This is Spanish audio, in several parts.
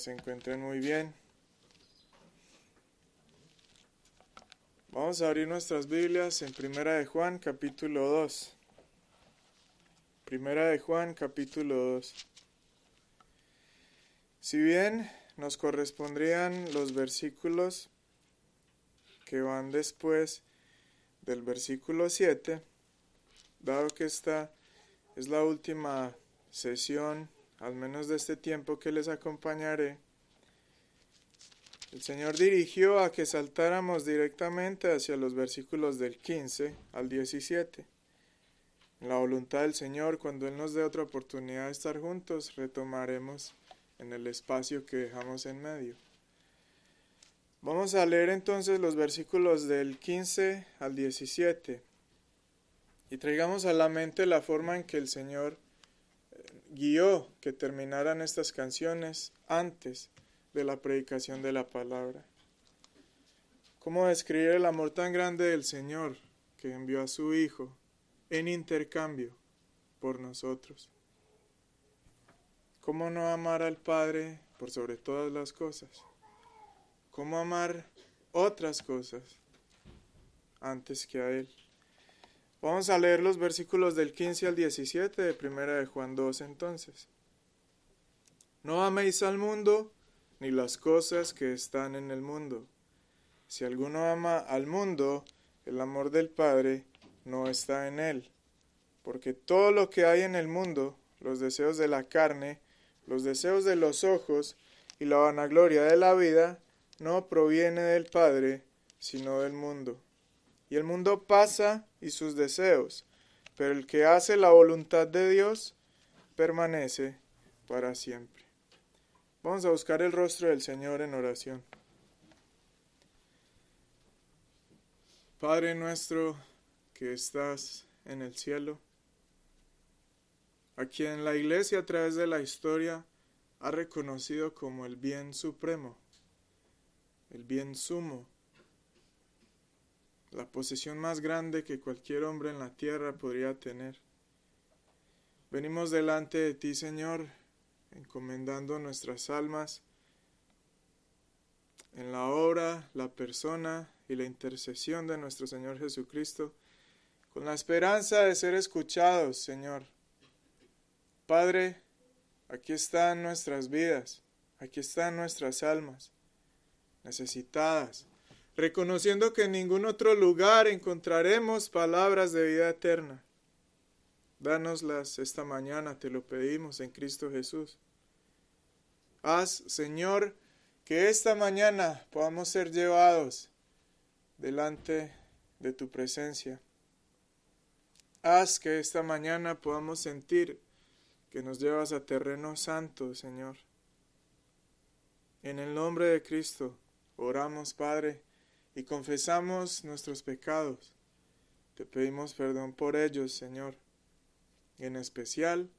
se encuentren muy bien. Vamos a abrir nuestras Biblias en Primera de Juan, capítulo 2. Primera de Juan, capítulo 2. Si bien nos correspondrían los versículos que van después del versículo 7, dado que esta es la última sesión al menos de este tiempo que les acompañaré, el Señor dirigió a que saltáramos directamente hacia los versículos del 15 al 17. En la voluntad del Señor, cuando Él nos dé otra oportunidad de estar juntos, retomaremos en el espacio que dejamos en medio. Vamos a leer entonces los versículos del 15 al 17 y traigamos a la mente la forma en que el Señor guió que terminaran estas canciones antes de la predicación de la palabra. ¿Cómo describir el amor tan grande del Señor que envió a su Hijo en intercambio por nosotros? ¿Cómo no amar al Padre por sobre todas las cosas? ¿Cómo amar otras cosas antes que a Él? Vamos a leer los versículos del 15 al 17 de Primera de Juan 2 entonces. No améis al mundo ni las cosas que están en el mundo. Si alguno ama al mundo, el amor del Padre no está en él. Porque todo lo que hay en el mundo, los deseos de la carne, los deseos de los ojos y la vanagloria de la vida, no proviene del Padre, sino del mundo. Y el mundo pasa y sus deseos, pero el que hace la voluntad de Dios permanece para siempre. Vamos a buscar el rostro del Señor en oración. Padre nuestro que estás en el cielo, a quien la Iglesia a través de la historia ha reconocido como el bien supremo, el bien sumo, la posesión más grande que cualquier hombre en la tierra podría tener. Venimos delante de ti, Señor, encomendando nuestras almas en la obra, la persona y la intercesión de nuestro Señor Jesucristo, con la esperanza de ser escuchados, Señor. Padre, aquí están nuestras vidas, aquí están nuestras almas, necesitadas, reconociendo que en ningún otro lugar encontraremos palabras de vida eterna. Dánoslas esta mañana, te lo pedimos en Cristo Jesús. Haz, Señor, que esta mañana podamos ser llevados delante de tu presencia. Haz que esta mañana podamos sentir que nos llevas a terreno santo, Señor. En el nombre de Cristo, oramos, Padre y confesamos nuestros pecados. Te pedimos perdón por ellos, Señor. En especial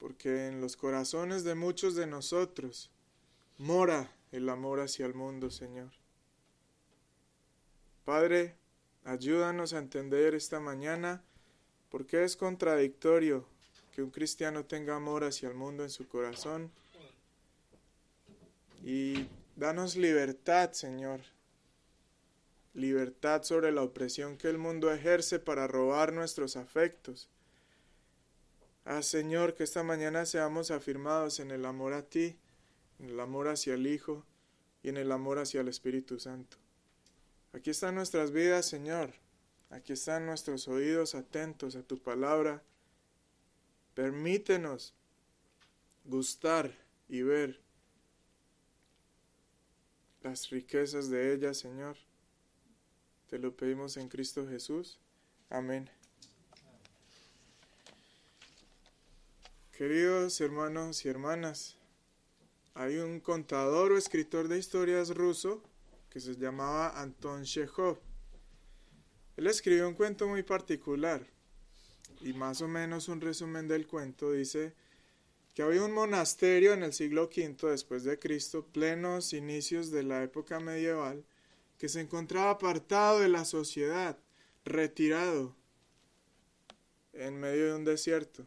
porque en los corazones de muchos de nosotros mora el amor hacia el mundo, Señor. Padre, ayúdanos a entender esta mañana por qué es contradictorio que un cristiano tenga amor hacia el mundo en su corazón. Y danos libertad, Señor, libertad sobre la opresión que el mundo ejerce para robar nuestros afectos. Ah, Señor, que esta mañana seamos afirmados en el amor a ti, en el amor hacia el Hijo y en el amor hacia el Espíritu Santo. Aquí están nuestras vidas, Señor. Aquí están nuestros oídos atentos a tu palabra. Permítenos gustar y ver las riquezas de ella, Señor. Te lo pedimos en Cristo Jesús. Amén. Queridos hermanos y hermanas, hay un contador o escritor de historias ruso que se llamaba Anton Chekhov. Él escribió un cuento muy particular y más o menos un resumen del cuento dice que había un monasterio en el siglo V después de Cristo, plenos inicios de la época medieval, que se encontraba apartado de la sociedad, retirado, en medio de un desierto.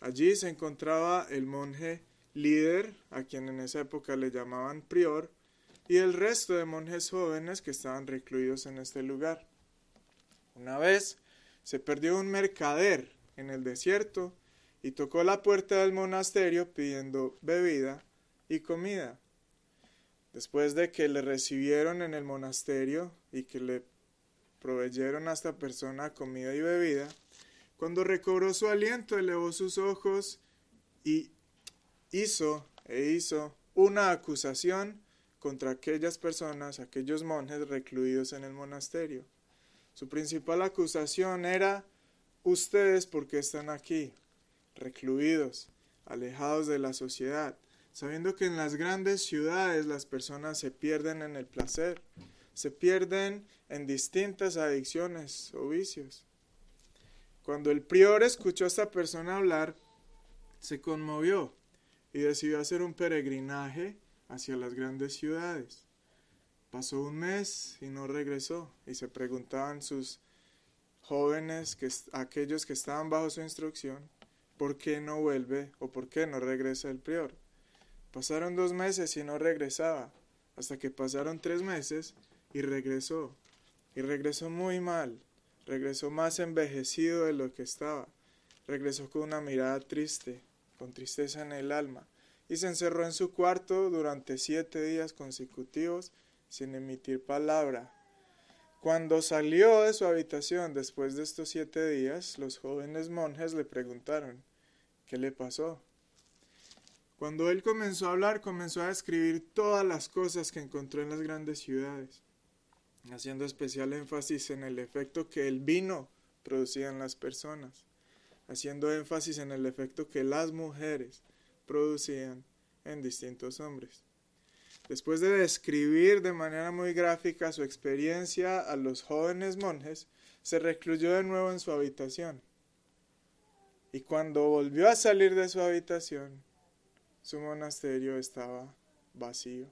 Allí se encontraba el monje líder, a quien en esa época le llamaban prior, y el resto de monjes jóvenes que estaban recluidos en este lugar. Una vez se perdió un mercader en el desierto y tocó la puerta del monasterio pidiendo bebida y comida. Después de que le recibieron en el monasterio y que le proveyeron a esta persona comida y bebida, cuando recobró su aliento elevó sus ojos y hizo e hizo una acusación contra aquellas personas, aquellos monjes recluidos en el monasterio. Su principal acusación era ustedes porque están aquí, recluidos, alejados de la sociedad, sabiendo que en las grandes ciudades las personas se pierden en el placer, se pierden en distintas adicciones o vicios. Cuando el prior escuchó a esta persona hablar, se conmovió y decidió hacer un peregrinaje hacia las grandes ciudades. Pasó un mes y no regresó, y se preguntaban sus jóvenes, que, aquellos que estaban bajo su instrucción, ¿por qué no vuelve o por qué no regresa el prior? Pasaron dos meses y no regresaba, hasta que pasaron tres meses y regresó, y regresó muy mal, regresó más envejecido de lo que estaba, regresó con una mirada triste, con tristeza en el alma, y se encerró en su cuarto durante siete días consecutivos sin emitir palabra. Cuando salió de su habitación después de estos siete días, los jóvenes monjes le preguntaron ¿Qué le pasó? Cuando él comenzó a hablar, comenzó a describir todas las cosas que encontró en las grandes ciudades, haciendo especial énfasis en el efecto que el vino producía en las personas haciendo énfasis en el efecto que las mujeres producían en distintos hombres. Después de describir de manera muy gráfica su experiencia a los jóvenes monjes, se recluyó de nuevo en su habitación. Y cuando volvió a salir de su habitación, su monasterio estaba vacío.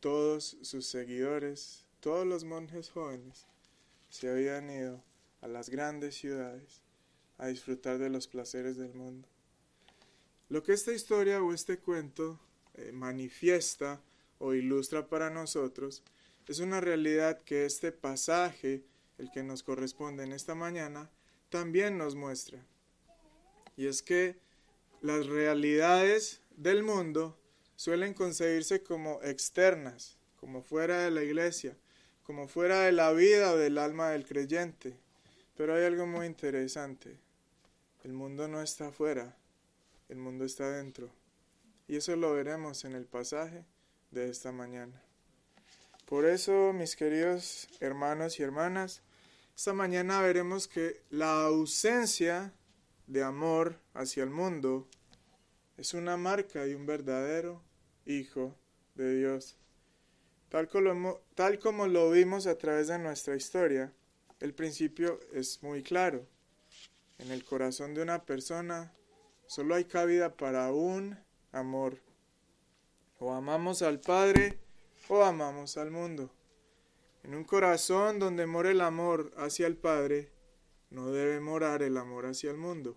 Todos sus seguidores, todos los monjes jóvenes, se habían ido a las grandes ciudades a disfrutar de los placeres del mundo. Lo que esta historia o este cuento eh, manifiesta o ilustra para nosotros es una realidad que este pasaje, el que nos corresponde en esta mañana, también nos muestra. Y es que las realidades del mundo suelen concebirse como externas, como fuera de la iglesia, como fuera de la vida o del alma del creyente. Pero hay algo muy interesante. El mundo no está afuera, el mundo está dentro. Y eso lo veremos en el pasaje de esta mañana. Por eso, mis queridos hermanos y hermanas, esta mañana veremos que la ausencia de amor hacia el mundo es una marca de un verdadero Hijo de Dios. Tal como, tal como lo vimos a través de nuestra historia, el principio es muy claro. En el corazón de una persona solo hay cabida para un amor. O amamos al Padre o amamos al mundo. En un corazón donde mora el amor hacia el Padre, no debe morar el amor hacia el mundo.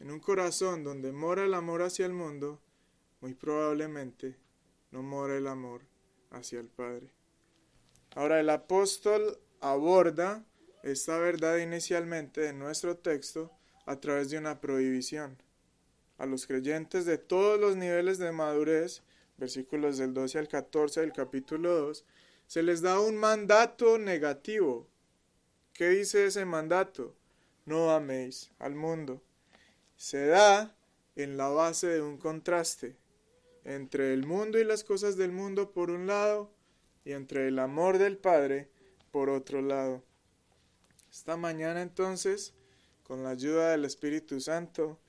En un corazón donde mora el amor hacia el mundo, muy probablemente no mora el amor hacia el Padre. Ahora el apóstol aborda esta verdad inicialmente en nuestro texto a través de una prohibición. A los creyentes de todos los niveles de madurez, versículos del 12 al 14 del capítulo 2, se les da un mandato negativo. ¿Qué dice ese mandato? No améis al mundo. Se da en la base de un contraste entre el mundo y las cosas del mundo por un lado y entre el amor del Padre por otro lado. Esta mañana entonces, con la ayuda del Espíritu Santo,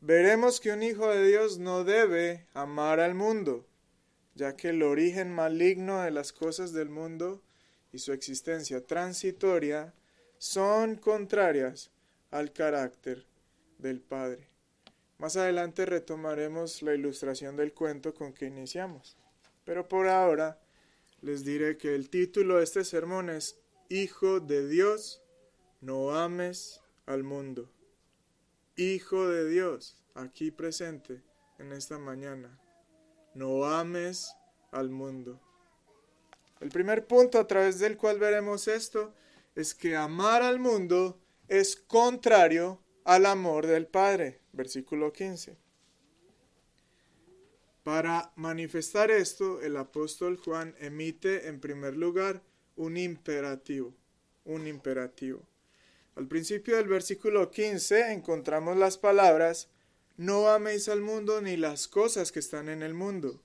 veremos que un hijo de Dios no debe amar al mundo, ya que el origen maligno de las cosas del mundo y su existencia transitoria son contrarias al carácter del Padre. Más adelante retomaremos la ilustración del cuento con que iniciamos. Pero por ahora les diré que el título de este sermón es Hijo de Dios no ames al mundo. Hijo de Dios, aquí presente en esta mañana. No ames al mundo. El primer punto a través del cual veremos esto es que amar al mundo es contrario al amor del Padre. Versículo 15. Para manifestar esto, el apóstol Juan emite en primer lugar un imperativo, un imperativo. Al principio del versículo 15 encontramos las palabras no améis al mundo ni las cosas que están en el mundo.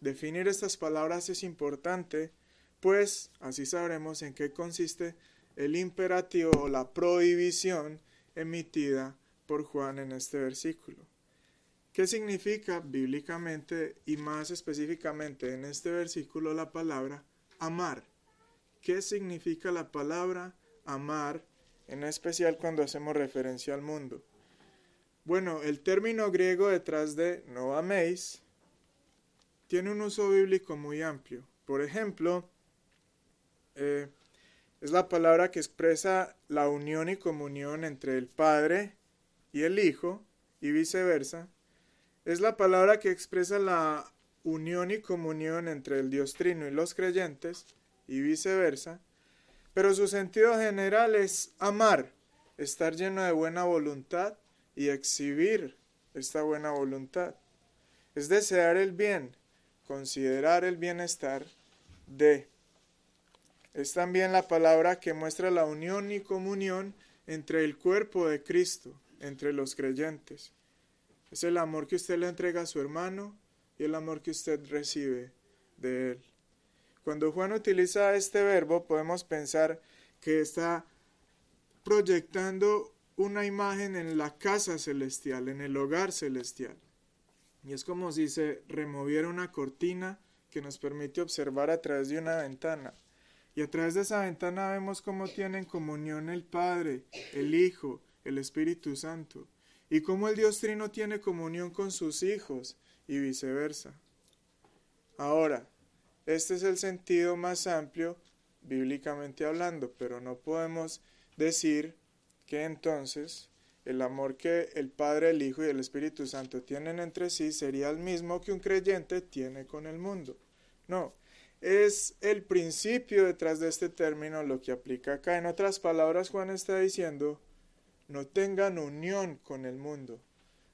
Definir estas palabras es importante, pues así sabremos en qué consiste el imperativo o la prohibición emitida por Juan en este versículo. ¿Qué significa bíblicamente y más específicamente en este versículo la palabra amar? ¿Qué significa la palabra amar, en especial cuando hacemos referencia al mundo? Bueno, el término griego detrás de no améis tiene un uso bíblico muy amplio. Por ejemplo, eh, es la palabra que expresa la unión y comunión entre el Padre y el Hijo y viceversa. Es la palabra que expresa la unión y comunión entre el Dios Trino y los creyentes y viceversa. Pero su sentido general es amar, estar lleno de buena voluntad y exhibir esta buena voluntad. Es desear el bien, considerar el bienestar de. Es también la palabra que muestra la unión y comunión entre el cuerpo de Cristo, entre los creyentes. Es el amor que usted le entrega a su hermano y el amor que usted recibe de él. Cuando Juan utiliza este verbo podemos pensar que está proyectando una imagen en la casa celestial, en el hogar celestial. Y es como si se removiera una cortina que nos permite observar a través de una ventana. Y a través de esa ventana vemos cómo tienen comunión el Padre, el Hijo, el Espíritu Santo. Y cómo el Dios Trino tiene comunión con sus hijos y viceversa. Ahora, este es el sentido más amplio bíblicamente hablando, pero no podemos decir que entonces el amor que el Padre, el Hijo y el Espíritu Santo tienen entre sí sería el mismo que un creyente tiene con el mundo. No, es el principio detrás de este término lo que aplica acá. En otras palabras, Juan está diciendo, no tengan unión con el mundo,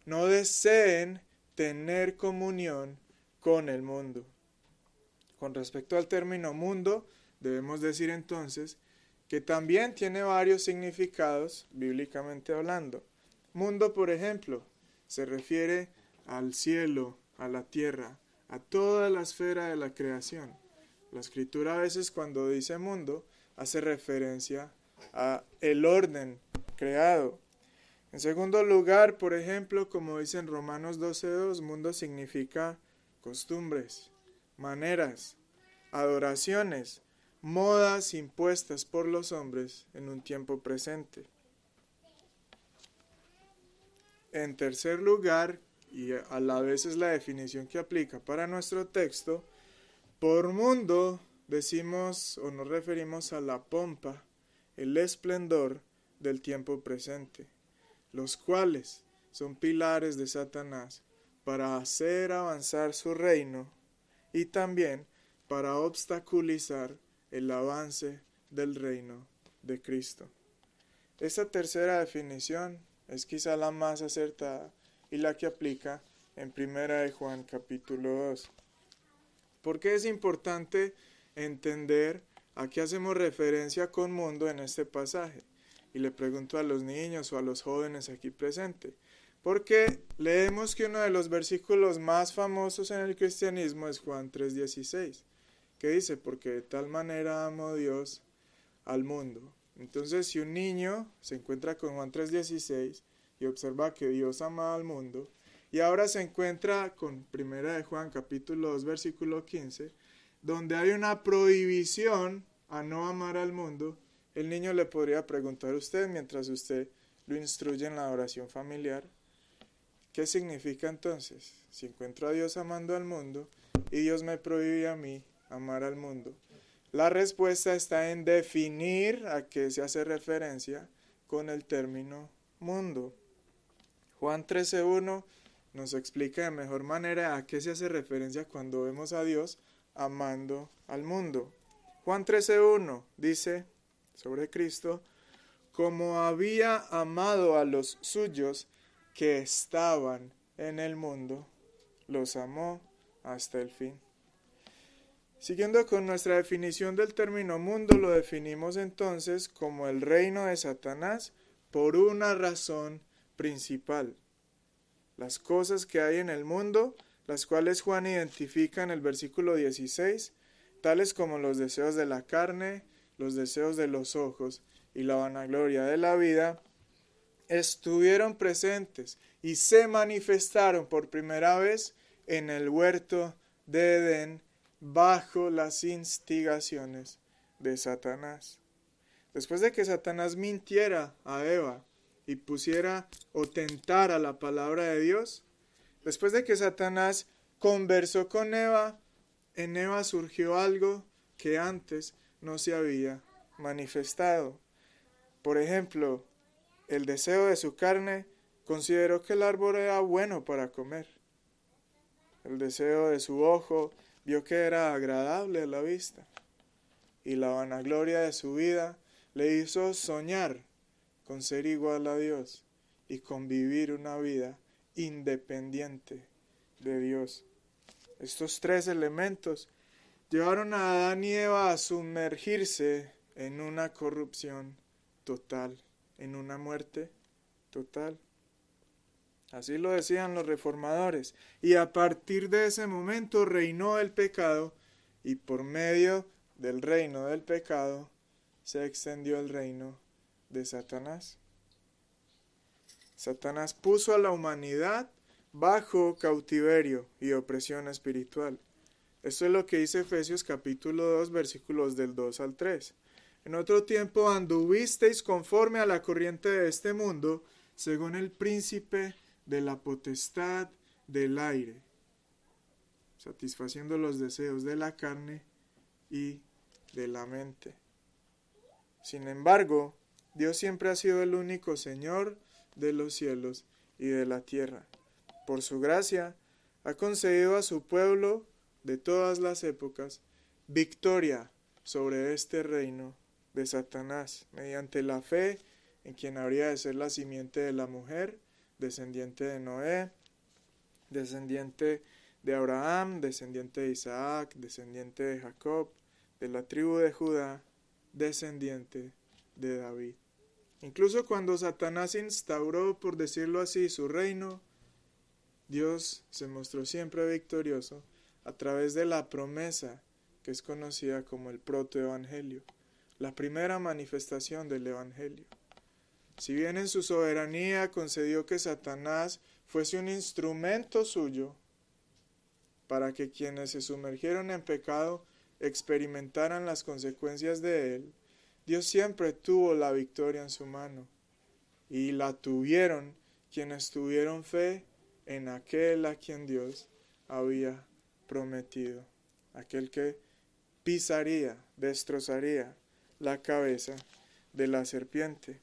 no deseen tener comunión con el mundo. Con respecto al término mundo, debemos decir entonces que también tiene varios significados bíblicamente hablando. Mundo, por ejemplo, se refiere al cielo, a la tierra, a toda la esfera de la creación. La escritura a veces cuando dice mundo hace referencia a el orden creado. En segundo lugar, por ejemplo, como dice en Romanos 12.2, mundo significa costumbres, maneras, adoraciones, modas impuestas por los hombres en un tiempo presente. En tercer lugar, y a la vez es la definición que aplica para nuestro texto, por mundo decimos o nos referimos a la pompa, el esplendor del tiempo presente, los cuales son pilares de Satanás para hacer avanzar su reino y también para obstaculizar el avance del reino de Cristo. Esta tercera definición es quizá la más acertada y la que aplica en Primera de Juan capítulo 2. ¿Por qué es importante entender a qué hacemos referencia con mundo en este pasaje? Y le pregunto a los niños o a los jóvenes aquí presentes. Porque leemos que uno de los versículos más famosos en el cristianismo es Juan 3:16 ¿Qué dice? Porque de tal manera amó Dios al mundo. Entonces, si un niño se encuentra con Juan 3:16 y observa que Dios ama al mundo, y ahora se encuentra con Primera de Juan capítulo 2 versículo 15, donde hay una prohibición a no amar al mundo, el niño le podría preguntar a usted mientras usted lo instruye en la oración familiar, ¿qué significa entonces? Si encuentro a Dios amando al mundo y Dios me prohíbe a mí amar al mundo? La respuesta está en definir a qué se hace referencia con el término mundo. Juan 13.1 nos explica de mejor manera a qué se hace referencia cuando vemos a Dios amando al mundo. Juan 13.1 dice sobre Cristo, como había amado a los suyos que estaban en el mundo, los amó hasta el fin. Siguiendo con nuestra definición del término mundo, lo definimos entonces como el reino de Satanás por una razón principal. Las cosas que hay en el mundo, las cuales Juan identifica en el versículo 16, tales como los deseos de la carne, los deseos de los ojos y la vanagloria de la vida, estuvieron presentes y se manifestaron por primera vez en el huerto de Edén bajo las instigaciones de Satanás. Después de que Satanás mintiera a Eva y pusiera o tentara la palabra de Dios, después de que Satanás conversó con Eva, en Eva surgió algo que antes no se había manifestado. Por ejemplo, el deseo de su carne consideró que el árbol era bueno para comer. El deseo de su ojo vio que era agradable a la vista. Y la vanagloria de su vida le hizo soñar con ser igual a Dios y convivir una vida independiente de Dios. Estos tres elementos llevaron a Adán y Eva a sumergirse en una corrupción total, en una muerte total. Así lo decían los reformadores. Y a partir de ese momento reinó el pecado y por medio del reino del pecado se extendió el reino de Satanás. Satanás puso a la humanidad bajo cautiverio y opresión espiritual. Esto es lo que dice Efesios capítulo 2 versículos del 2 al 3. En otro tiempo anduvisteis conforme a la corriente de este mundo, según el príncipe de la potestad del aire, satisfaciendo los deseos de la carne y de la mente. Sin embargo, Dios siempre ha sido el único Señor de los cielos y de la tierra. Por su gracia, ha concedido a su pueblo de todas las épocas victoria sobre este reino de Satanás, mediante la fe en quien habría de ser la simiente de la mujer, descendiente de Noé, descendiente de Abraham, descendiente de Isaac, descendiente de Jacob, de la tribu de Judá, descendiente de David. Incluso cuando Satanás instauró, por decirlo así, su reino, Dios se mostró siempre victorioso a través de la promesa que es conocida como el protoevangelio, la primera manifestación del evangelio. Si bien en su soberanía concedió que Satanás fuese un instrumento suyo para que quienes se sumergieron en pecado experimentaran las consecuencias de él, Dios siempre tuvo la victoria en su mano y la tuvieron quienes tuvieron fe en aquel a quien Dios había prometido, aquel que pisaría, destrozaría la cabeza de la serpiente.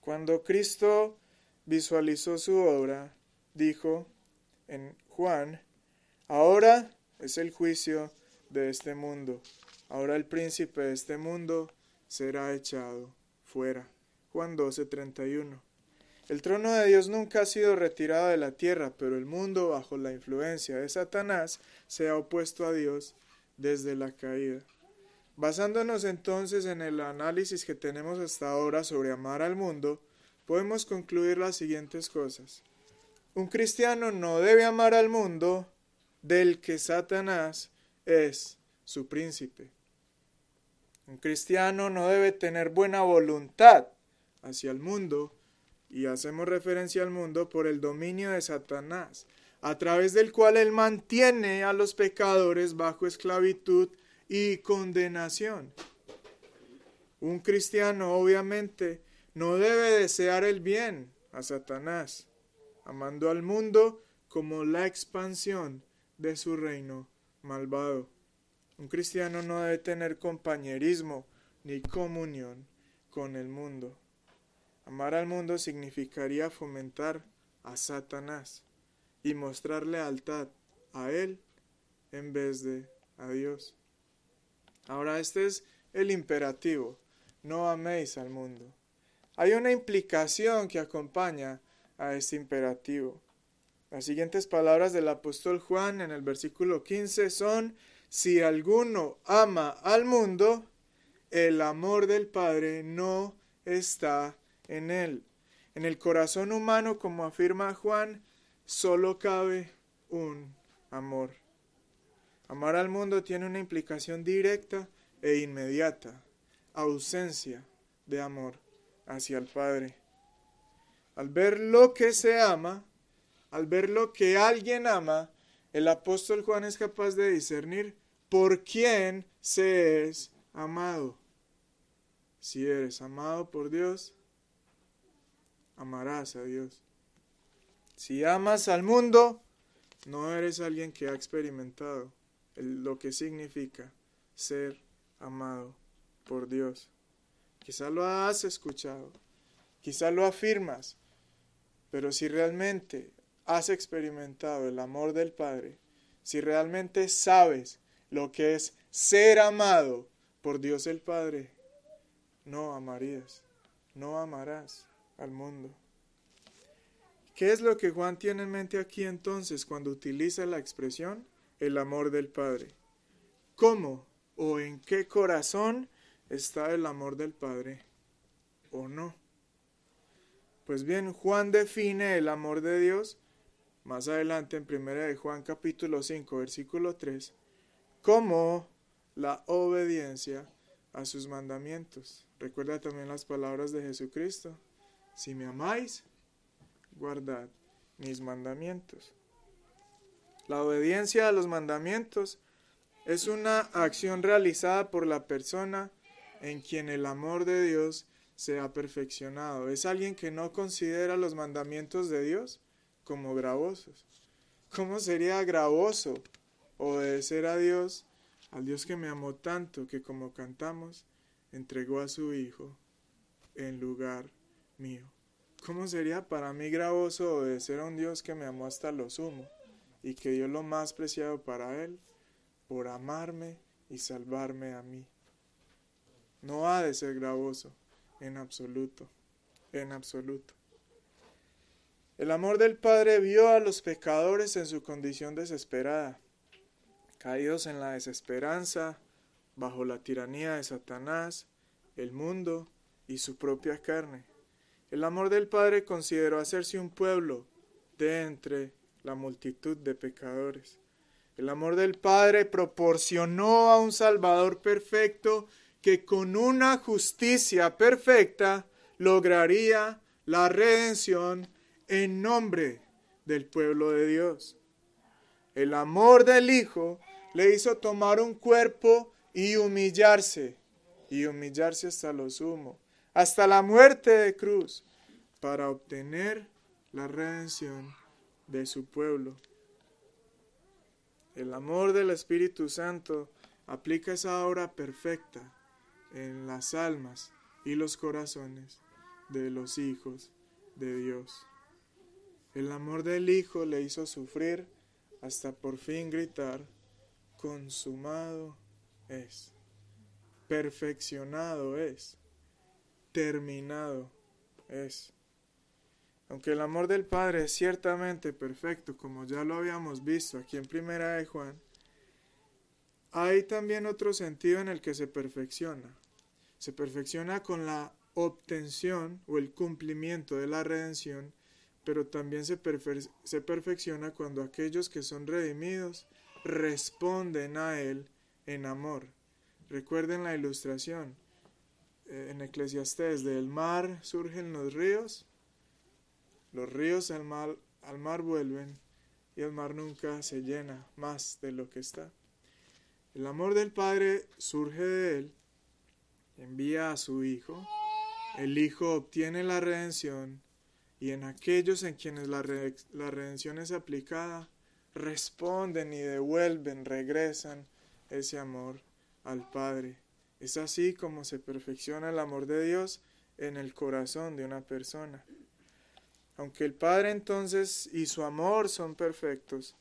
Cuando Cristo visualizó su obra, dijo en Juan, ahora es el juicio de este mundo, ahora el príncipe de este mundo será echado fuera. Juan 12:31. El trono de Dios nunca ha sido retirado de la tierra, pero el mundo, bajo la influencia de Satanás, se ha opuesto a Dios desde la caída. Basándonos entonces en el análisis que tenemos hasta ahora sobre amar al mundo, podemos concluir las siguientes cosas. Un cristiano no debe amar al mundo del que Satanás es su príncipe. Un cristiano no debe tener buena voluntad hacia el mundo, y hacemos referencia al mundo por el dominio de Satanás, a través del cual él mantiene a los pecadores bajo esclavitud y condenación. Un cristiano obviamente no debe desear el bien a Satanás, amando al mundo como la expansión de su reino malvado. Un cristiano no debe tener compañerismo ni comunión con el mundo. Amar al mundo significaría fomentar a Satanás y mostrar lealtad a él en vez de a Dios. Ahora este es el imperativo, no améis al mundo. Hay una implicación que acompaña a este imperativo. Las siguientes palabras del apóstol Juan en el versículo 15 son, si alguno ama al mundo, el amor del Padre no está en él. En el corazón humano, como afirma Juan, solo cabe un amor. Amar al mundo tiene una implicación directa e inmediata, ausencia de amor hacia el Padre. Al ver lo que se ama, al ver lo que alguien ama, el apóstol Juan es capaz de discernir por quién se es amado. Si eres amado por Dios, amarás a Dios. Si amas al mundo, no eres alguien que ha experimentado lo que significa ser amado por Dios. Quizá lo has escuchado, quizá lo afirmas, pero si realmente has experimentado el amor del Padre, si realmente sabes lo que es ser amado por Dios el Padre, no amarías, no amarás al mundo. ¿Qué es lo que Juan tiene en mente aquí entonces cuando utiliza la expresión el amor del Padre? ¿Cómo o en qué corazón está el amor del Padre o no. Pues bien, Juan define el amor de Dios más adelante en 1 de Juan capítulo 5 versículo 3 como la obediencia a sus mandamientos. Recuerda también las palabras de Jesucristo. Si me amáis, guardad mis mandamientos. La obediencia a los mandamientos es una acción realizada por la persona en quien el amor de Dios se ha perfeccionado. Es alguien que no considera los mandamientos de Dios como gravosos. ¿Cómo sería gravoso obedecer a Dios, al Dios que me amó tanto que como cantamos, entregó a su Hijo en lugar mío? ¿Cómo sería para mí gravoso obedecer a un Dios que me amó hasta lo sumo y que dio lo más preciado para Él por amarme y salvarme a mí? no ha de ser gravoso, en absoluto, en absoluto. El amor del Padre vio a los pecadores en su condición desesperada, caídos en la desesperanza, bajo la tiranía de Satanás, el mundo y su propia carne. El amor del Padre consideró hacerse un pueblo de entre la multitud de pecadores. El amor del Padre proporcionó a un Salvador perfecto que con una justicia perfecta lograría la redención en nombre del pueblo de Dios. El amor del Hijo le hizo tomar un cuerpo y humillarse, y humillarse hasta lo sumo, hasta la muerte de cruz, para obtener la redención de su pueblo. El amor del Espíritu Santo aplica esa obra perfecta en las almas y los corazones de los hijos de Dios. El amor del Hijo le hizo sufrir hasta por fin gritar, consumado es, perfeccionado es, terminado es. Aunque el amor del Padre es ciertamente perfecto, como ya lo habíamos visto aquí en Primera de Juan, hay también otro sentido en el que se perfecciona. Se perfecciona con la obtención o el cumplimiento de la redención, pero también se, se perfecciona cuando aquellos que son redimidos responden a Él en amor. Recuerden la ilustración eh, en Eclesiastés, del mar surgen los ríos, los ríos al mar, al mar vuelven y el mar nunca se llena más de lo que está. El amor del Padre surge de Él envía a su Hijo, el Hijo obtiene la redención y en aquellos en quienes la, redención es aplicada, responden y devuelven, regresan ese amor al Padre. Es así como se perfecciona el amor de Dios en el corazón de una persona. Aunque el Padre entonces y su amor son perfectos,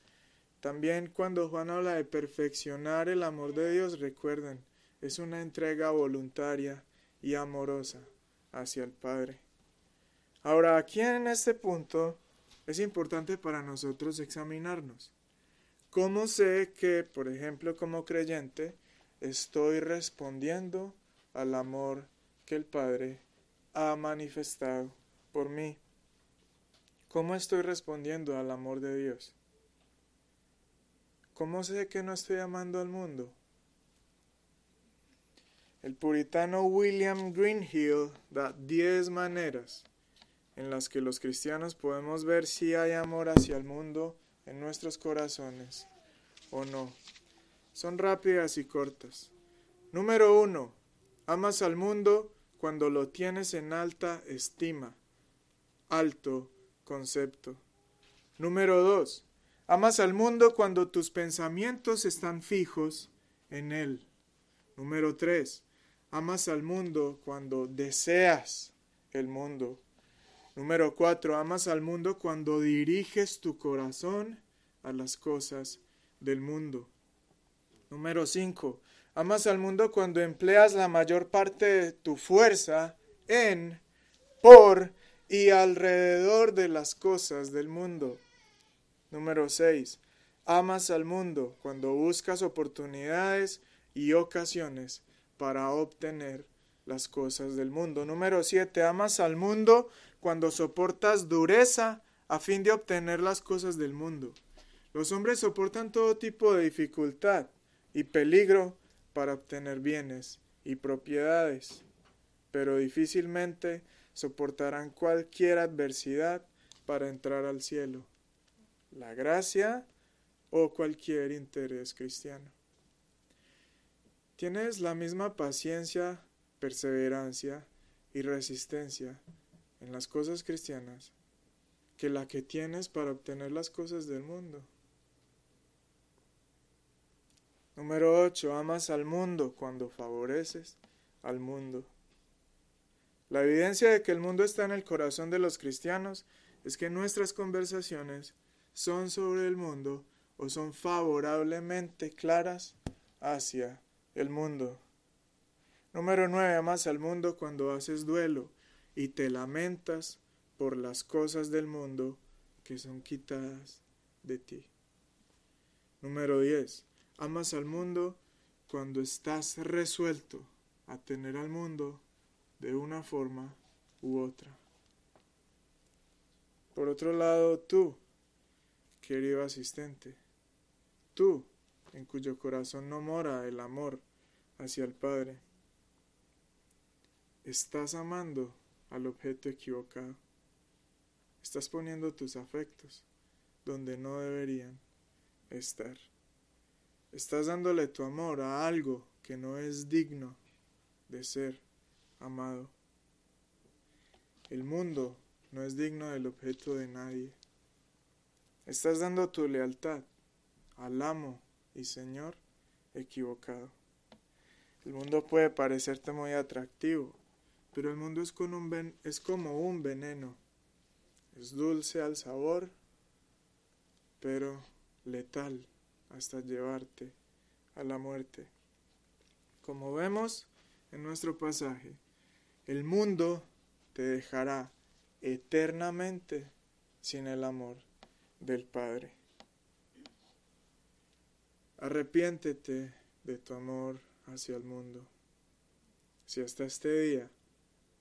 también cuando Juan habla de perfeccionar el amor de Dios, recuerden, es una entrega voluntaria y amorosa hacia el Padre. Ahora, aquí en este punto es importante para nosotros examinarnos. ¿Cómo sé que, por ejemplo, como creyente, estoy respondiendo al amor que el Padre ha manifestado por mí? ¿Cómo estoy respondiendo al amor de Dios? ¿Cómo sé que no estoy amando al mundo? El puritano William Greenhill da diez maneras en las que los cristianos podemos ver si hay amor hacia el mundo en nuestros corazones o no. Son rápidas y cortas. Número uno, amas al mundo cuando lo tienes en alta estima, alto concepto. Número dos, amas al mundo cuando tus pensamientos están fijos en él. Número tres, amas al mundo cuando deseas el mundo. Número cuatro, amas al mundo cuando diriges tu corazón a las cosas del mundo. Número cinco, amas al mundo cuando empleas la mayor parte de tu fuerza en, por y alrededor de las cosas del mundo. Número seis, amas al mundo cuando buscas oportunidades y ocasiones para obtener las cosas del mundo. Número siete, amas al mundo cuando soportas dureza a fin de obtener las cosas del mundo. Los hombres soportan todo tipo de dificultad y peligro para obtener bienes y propiedades, pero difícilmente soportarán cualquier adversidad para entrar al cielo, la gracia o cualquier interés cristiano. Tienes la misma paciencia, perseverancia y resistencia en las cosas cristianas que la que tienes para obtener las cosas del mundo. Número 8. Amas al mundo cuando favoreces al mundo. La evidencia de que el mundo está en el corazón de los cristianos es que nuestras conversaciones son sobre el mundo o son favorablemente claras hacia el mundo. Número 9. Amas al mundo cuando haces duelo y te lamentas por las cosas del mundo que son quitadas de ti. Número 10. Amas al mundo cuando estás resuelto a tener al mundo de una forma u otra. Por otro lado, tú, querido asistente, tú, en cuyo corazón no mora el amor hacia el Padre, estás amando al objeto equivocado. Estás poniendo tus afectos donde no deberían estar. Estás dándole tu amor a algo que no es digno de ser amado. El mundo no es digno del objeto de nadie. Estás dando tu lealtad al amo y Señor equivocado. El mundo puede parecerte muy atractivo, pero el mundo es, con un es como un veneno. Es dulce al sabor, pero letal hasta llevarte a la muerte. Como vemos en nuestro pasaje, el mundo te dejará eternamente sin el amor del Padre. Arrepiéntete de tu amor hacia el mundo. Si hasta este día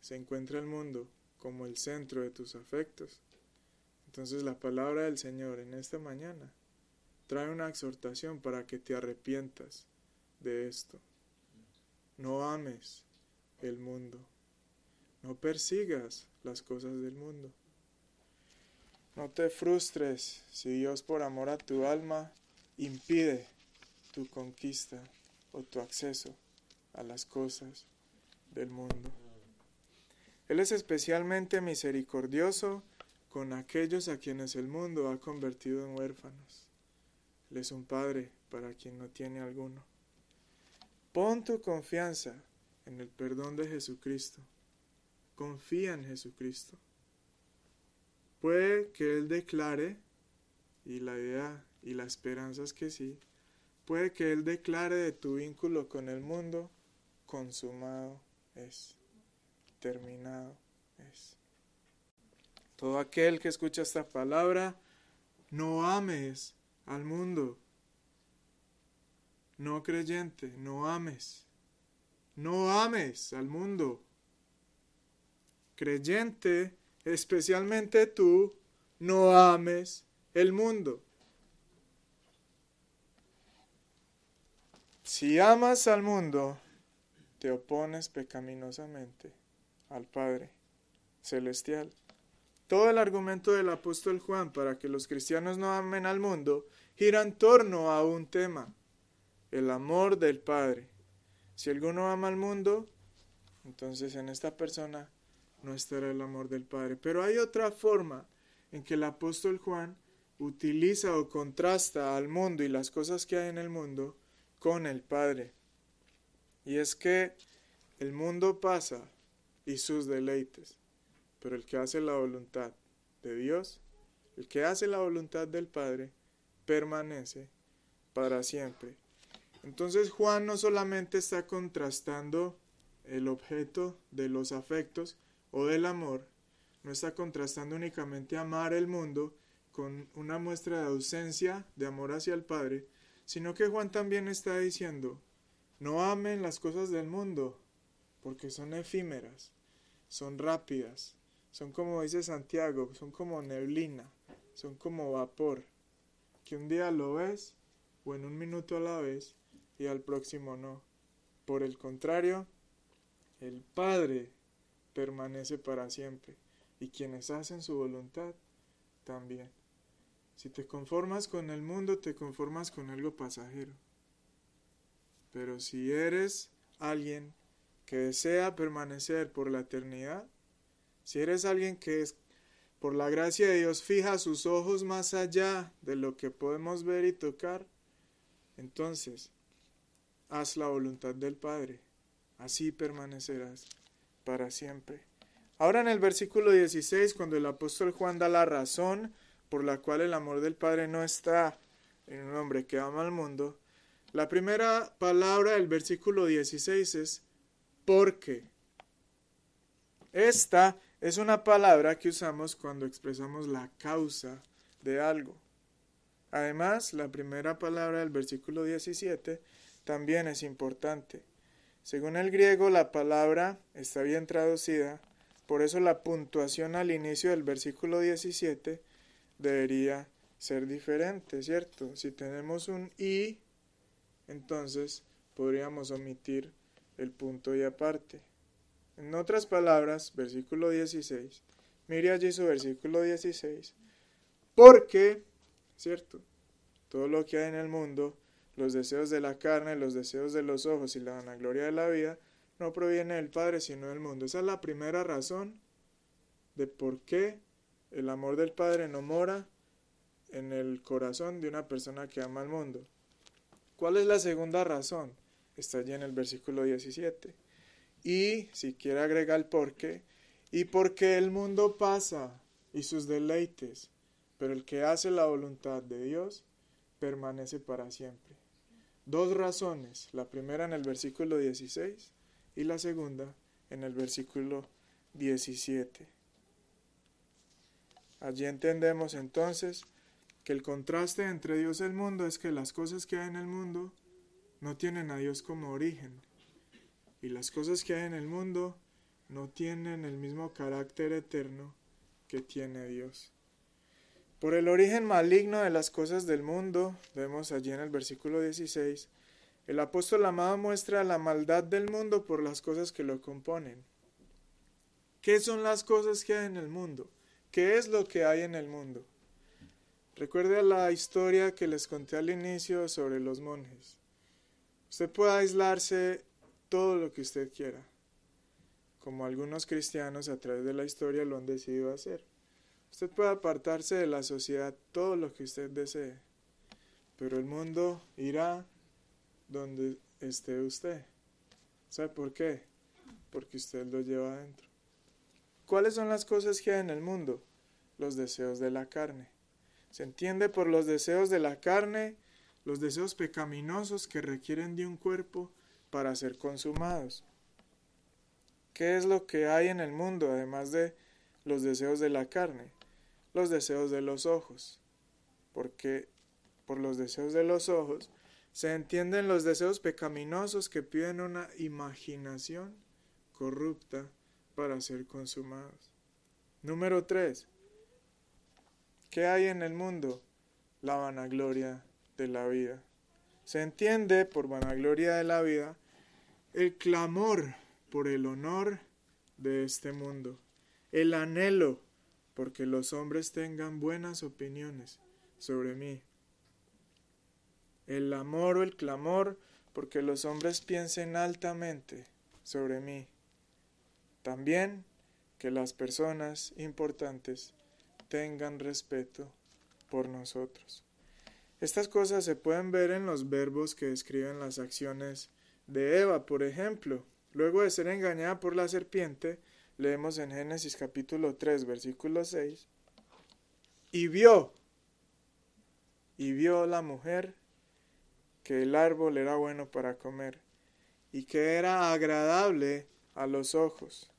se encuentra el mundo como el centro de tus afectos. Entonces la palabra del Señor en esta mañana trae una exhortación para que te arrepientas de esto. No ames el mundo. No persigas las cosas del mundo. No te frustres si Dios por amor a tu alma impide tu conquista o tu acceso a las cosas del mundo. Él es especialmente misericordioso con aquellos a quienes el mundo ha convertido en huérfanos. Él es un padre para quien no tiene alguno. Pon tu confianza en el perdón de Jesucristo confía en Jesucristo. Puede que Él declare, y la idea y la esperanza es que sí, puede que Él declare de tu vínculo con el mundo, consumado es, terminado es. Todo aquel que escucha esta palabra, no ames al mundo. No creyente, no ames. No ames al mundo. Creyente, especialmente tú, no ames el mundo. Si amas al mundo, te opones pecaminosamente al Padre Celestial. Todo el argumento del apóstol Juan para que los cristianos no amen al mundo gira en torno a un tema, el amor del Padre. Si alguno ama al mundo, entonces en esta persona no estará el amor del Padre. Pero hay otra forma en que el apóstol Juan utiliza o contrasta al mundo y las cosas que hay en el mundo con el Padre. Y es que el mundo pasa y sus deleites, pero el que hace la voluntad de Dios, el que hace la voluntad del Padre, permanece para siempre. Entonces Juan no solamente está contrastando el objeto de los afectos o del amor, no está contrastando únicamente amar el mundo con una muestra de ausencia de amor hacia el Padre, sino que Juan también está diciendo, no amen las cosas del mundo, porque son efímeras, son rápidas, son como dice Santiago, son como neblina, son como vapor, que un día lo ves o en un minuto a la vez y al próximo no. Por el contrario, el Padre permanece para siempre y quienes hacen su voluntad también. Si te conformas con el mundo, te conformas con algo pasajero. Pero si eres alguien que desea permanecer por la eternidad, si eres alguien que por la gracia de Dios fija sus ojos más allá de lo que podemos ver y tocar, entonces haz la voluntad del Padre, así permanecerás para siempre. Ahora en el versículo 16, cuando el apóstol Juan da la razón por la cual el amor del Padre no está en un hombre que ama al mundo, la primera palabra del versículo 16 es porque. Esta es una palabra que usamos cuando expresamos la causa de algo. Además, la primera palabra del versículo 17 también es importante. Según el griego, la palabra está bien traducida, por eso la puntuación al inicio del versículo 17 debería ser diferente, ¿cierto? Si tenemos un i, entonces podríamos omitir el punto y aparte. En otras palabras, versículo 16, mire allí su versículo 16, porque, ¿cierto? Todo lo que hay en el mundo, los deseos de la carne, los deseos de los ojos y la vanagloria de la vida, no proviene del Padre, sino del mundo. Esa es la primera razón de por qué el amor del Padre no mora en el corazón de una persona que ama al mundo. ¿Cuál es la segunda razón? Está allí en el versículo 17. Y, si quiere agrega el por qué, y porque el mundo pasa y sus deleites, pero el que hace la voluntad de Dios permanece para siempre. Dos razones, la primera en el versículo 16 y la segunda en el versículo 17. Allí entendemos entonces que el contraste entre Dios y el mundo es que las cosas que hay en el mundo no tienen a Dios como origen y las cosas que hay en el mundo no tienen el mismo carácter eterno que tiene Dios. Por el origen maligno de las cosas del mundo, vemos allí en el versículo 16, el apóstol amado muestra la maldad del mundo por las cosas que lo componen. ¿Qué son las cosas que hay en el mundo? ¿Qué es lo que hay en el mundo? Recuerde la historia que les conté al inicio sobre los monjes. Usted puede aislarse todo lo que usted quiera, como algunos cristianos a través de la historia lo han decidido hacer. Usted puede apartarse de la sociedad todo lo que usted desee, pero el mundo irá donde esté usted. ¿Sabe por qué? Porque usted lo lleva adentro. cuáles son las cosas que hay en el mundo? Los deseos de la carne. Se entiende por los deseos de la carne, los deseos pecaminosos que requieren de un cuerpo para ser consumados. ¿Qué es lo que hay en el mundo además de los deseos de la carne? Los deseos de los ojos. Porque por los deseos de los ojos se entienden los deseos pecaminosos que piden una imaginación corrupta para ser consumados. Número 3. ¿Qué hay en el mundo? La vanagloria de la vida. Se entiende por vanagloria de la vida el clamor por el honor de este mundo, el anhelo porque los hombres tengan buenas opiniones sobre mí, el amor o el clamor porque los hombres piensen altamente sobre mí, también que las personas importantes tengan respeto por nosotros. Estas cosas se pueden ver en los verbos que describen las acciones de Eva, por ejemplo. Luego de ser engañada por la serpiente, leemos en Génesis capítulo 3, versículo 6, y vio, y vio la mujer que el árbol era bueno para comer, y que era agradable a los ojos,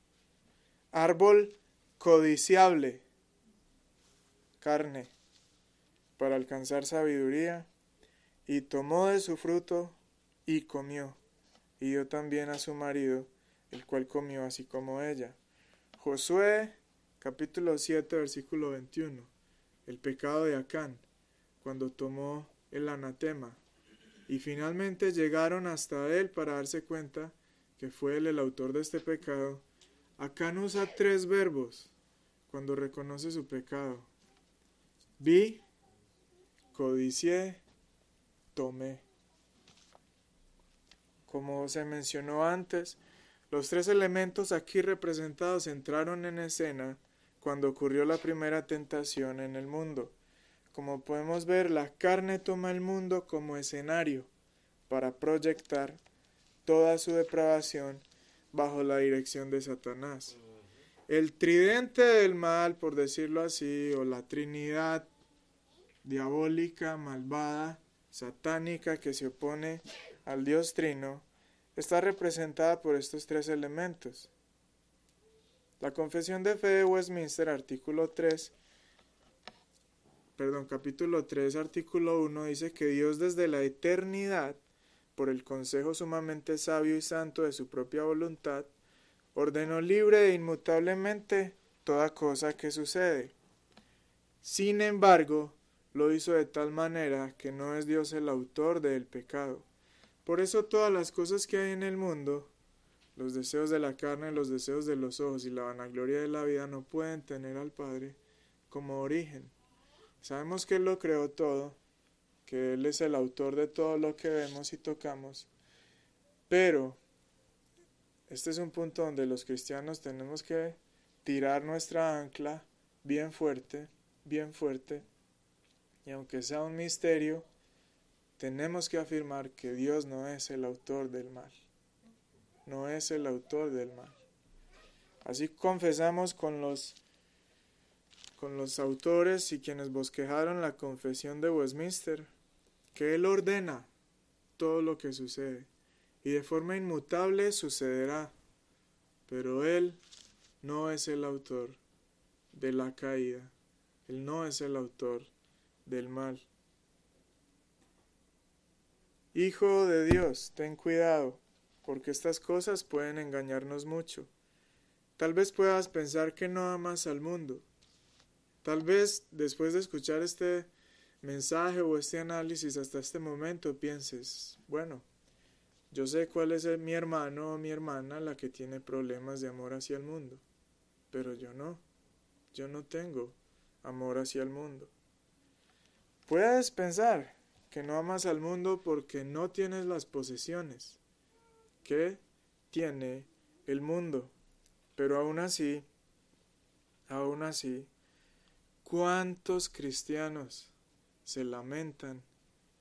árbol codiciable, carne, para alcanzar sabiduría, y tomó de su fruto y comió y dio también a su marido, el cual comió así como ella. Josué capítulo 7 versículo 21. El pecado de Acán, cuando tomó el anatema. Y finalmente llegaron hasta él para darse cuenta que fue él el autor de este pecado. Acán usa tres verbos cuando reconoce su pecado. Vi, codicié, tomé. Como se mencionó antes, los tres elementos aquí representados entraron en escena cuando ocurrió la primera tentación en el mundo. Como podemos ver, la carne toma el mundo como escenario para proyectar toda su depravación bajo la dirección de Satanás. El tridente del mal, por decirlo así, o la trinidad diabólica, malvada, satánica que se opone al Dios Trino está representada por estos tres elementos. La Confesión de Fe de Westminster, artículo 3, perdón, capítulo 3, artículo 1, dice que Dios desde la eternidad, por el consejo sumamente sabio y santo de su propia voluntad, ordenó libre e inmutablemente toda cosa que sucede. Sin embargo, lo hizo de tal manera que no es Dios el autor del pecado por eso todas las cosas que hay en el mundo, los deseos de la carne, los deseos de los ojos y la vanagloria de la vida no pueden tener al Padre como origen. Sabemos que Él lo creó todo, que Él es el autor de todo lo que vemos y tocamos, pero este es un punto donde los cristianos tenemos que tirar nuestra ancla bien fuerte, bien fuerte, y aunque sea un misterio, tenemos que afirmar que Dios no es el autor del mal. No es el autor del mal. Así confesamos con los con los autores y quienes bosquejaron la confesión de Westminster que Él ordena todo lo que sucede y de forma inmutable sucederá, pero Él no es el autor de la caída, Él no es el autor del mal. Hijo de Dios, ten cuidado, porque estas cosas pueden engañarnos mucho. Tal vez puedas pensar que no amas al mundo. Tal vez después de escuchar este mensaje o este análisis hasta este momento pienses, bueno, yo sé cuál es mi hermano o mi hermana la que tiene problemas de amor hacia el mundo, pero yo no, yo no tengo amor hacia el mundo. Puedes pensar, que no amas al mundo porque no tienes las posesiones que tiene el mundo. Pero aún así, aún así, ¿cuántos cristianos se lamentan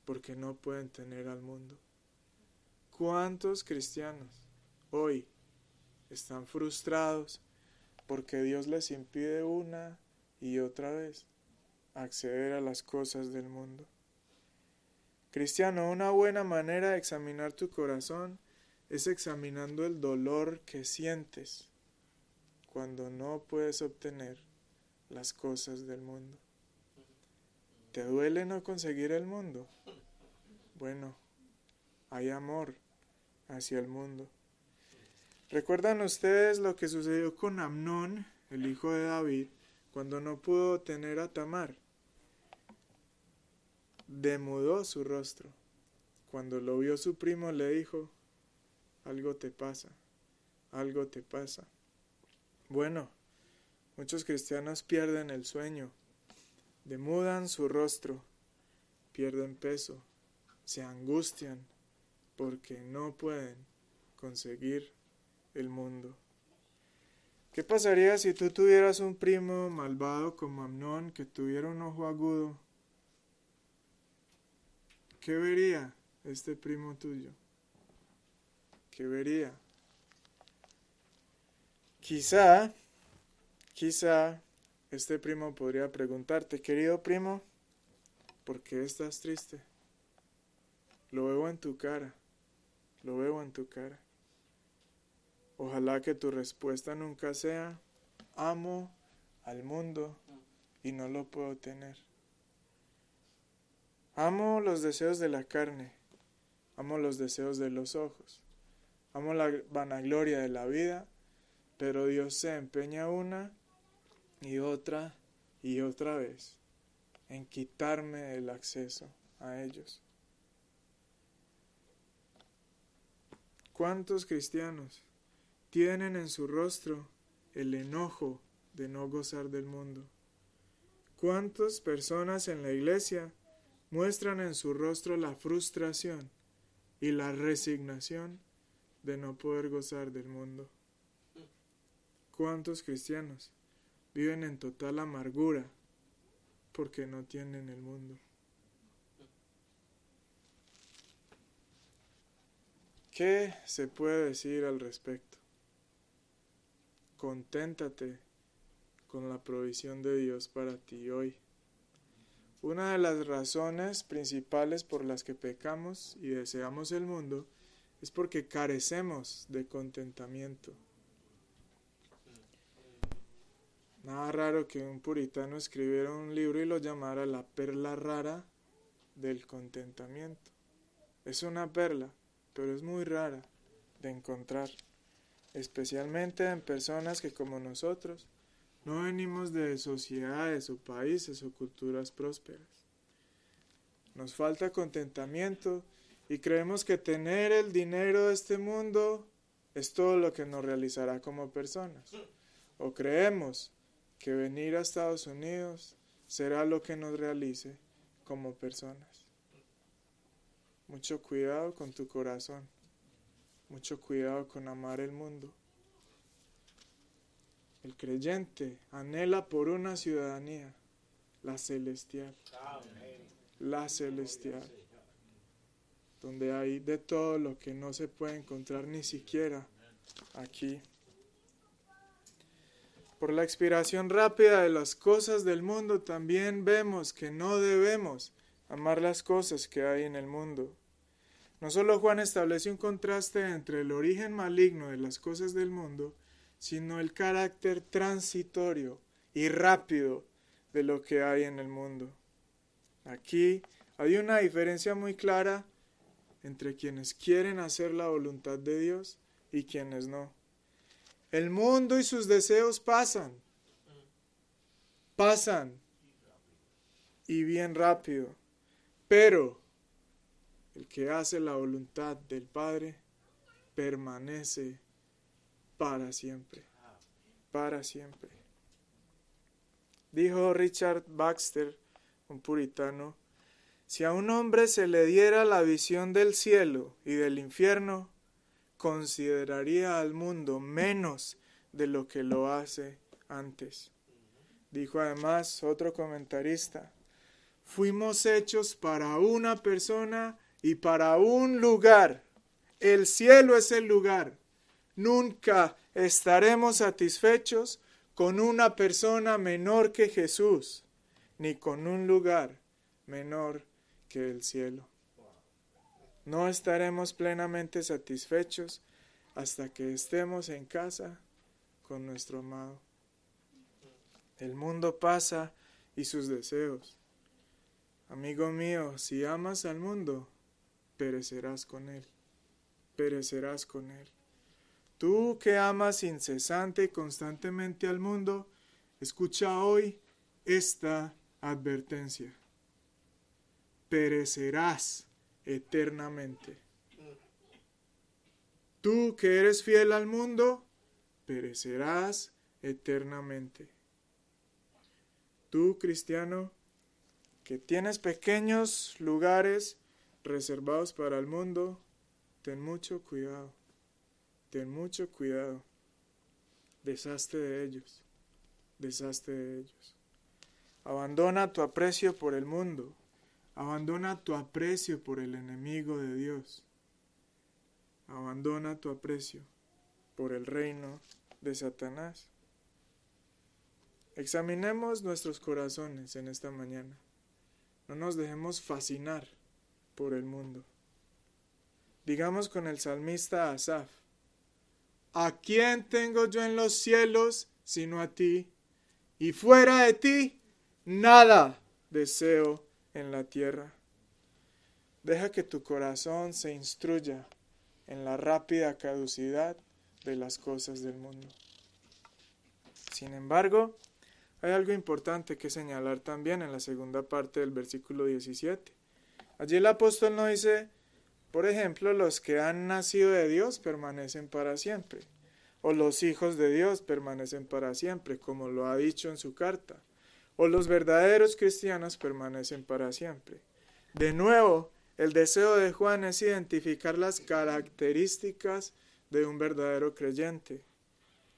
porque no pueden tener al mundo? ¿Cuántos cristianos hoy están frustrados porque Dios les impide una y otra vez acceder a las cosas del mundo. Cristiano, una buena manera de examinar tu corazón es examinando el dolor que sientes cuando no puedes obtener las cosas del mundo. ¿Te duele no conseguir el mundo? Bueno, hay amor hacia el mundo. ¿Recuerdan ustedes lo que sucedió con Amnón, el hijo de David, cuando no pudo tener a Tamar? Demudó su rostro. Cuando lo vio su primo le dijo, algo te pasa, algo te pasa. Bueno, muchos cristianos pierden el sueño, demudan su rostro, pierden peso, se angustian porque no pueden conseguir el mundo. ¿Qué pasaría si tú tuvieras un primo malvado como Amnón que tuviera un ojo agudo? ¿Qué vería este primo tuyo? ¿Qué vería? Quizá, quizá este primo podría preguntarte, querido primo, ¿por qué estás triste? Lo veo en tu cara, lo veo en tu cara. Ojalá que tu respuesta nunca sea, amo al mundo y no lo puedo tener. Amo los deseos de la carne, amo los deseos de los ojos, amo la vanagloria de la vida, pero Dios se empeña una y otra y otra vez en quitarme el acceso a ellos. ¿Cuántos cristianos tienen en su rostro el enojo de no gozar del mundo. ¿Cuántas personas en la iglesia muestran en su rostro la frustración y la resignación de no poder gozar del mundo? ¿Cuántos cristianos viven en total amargura porque no tienen el mundo? ¿Qué se puede decir al respecto? Conténtate con la provisión de Dios para ti hoy. Una de las razones principales por las que pecamos y deseamos el mundo es porque carecemos de contentamiento. Nada raro que un puritano escribiera un libro y lo llamara la perla rara del contentamiento. Es una perla, pero es muy rara de encontrar especialmente en personas que como nosotros no venimos de sociedades o países o culturas prósperas. Nos falta contentamiento y creemos que tener el dinero de este mundo es todo lo que nos realizará como personas. O creemos que venir a Estados Unidos será lo que nos realice como personas. Mucho cuidado con tu corazón. Mucho cuidado con amar el mundo. El creyente anhela por una ciudadanía, la celestial. La celestial. Donde hay de todo lo que no se puede encontrar ni siquiera aquí. Por la expiración rápida de las cosas del mundo también vemos que no debemos amar las cosas que hay en el mundo. No solo Juan establece un contraste entre el origen maligno de las cosas del mundo, sino el carácter transitorio y rápido de lo que hay en el mundo. Aquí hay una diferencia muy clara entre quienes quieren hacer la voluntad de Dios y quienes no. El mundo y sus deseos pasan, pasan y bien rápido, pero el que hace la voluntad del Padre permanece para siempre, para siempre. Dijo Richard Baxter, un puritano, si a un hombre se le diera la visión del cielo y del infierno, consideraría al mundo menos de lo que lo hace antes. Dijo además otro comentarista, fuimos hechos para una persona y para un lugar. El cielo es el lugar. Nunca estaremos satisfechos con una persona menor que Jesús, ni con un lugar menor que el cielo. No estaremos plenamente satisfechos hasta que estemos en casa con nuestro amado. El mundo pasa y sus deseos. Amigo mío, si amas al mundo, perecerás con él. Perecerás con él. Tú que amas incesante y constantemente al mundo, escucha hoy esta advertencia. Perecerás eternamente. Tú que eres fiel al mundo, perecerás eternamente. Tú, cristiano, que tienes pequeños lugares reservados para el mundo, ten mucho cuidado, ten mucho cuidado. Deshazte de ellos, deshazte de ellos. Abandona tu aprecio por el mundo, abandona tu aprecio por el enemigo de Dios, abandona tu aprecio por el reino de Satanás. Examinemos nuestros corazones en esta mañana. No nos dejemos fascinar por el mundo. Digamos con el salmista Asaf, ¿a quién tengo yo en los cielos sino a ti? Y fuera de ti, nada deseo en la tierra. Deja que tu corazón se instruya en la rápida caducidad de las cosas del mundo. Sin embargo, hay algo importante que señalar también en la segunda parte del versículo 17. Allí el apóstol no dice, por ejemplo, los que han nacido de Dios permanecen para siempre, o los hijos de Dios permanecen para siempre, como lo ha dicho en su carta, o los verdaderos cristianos permanecen para siempre. De nuevo, el deseo de Juan es identificar las características de un verdadero creyente,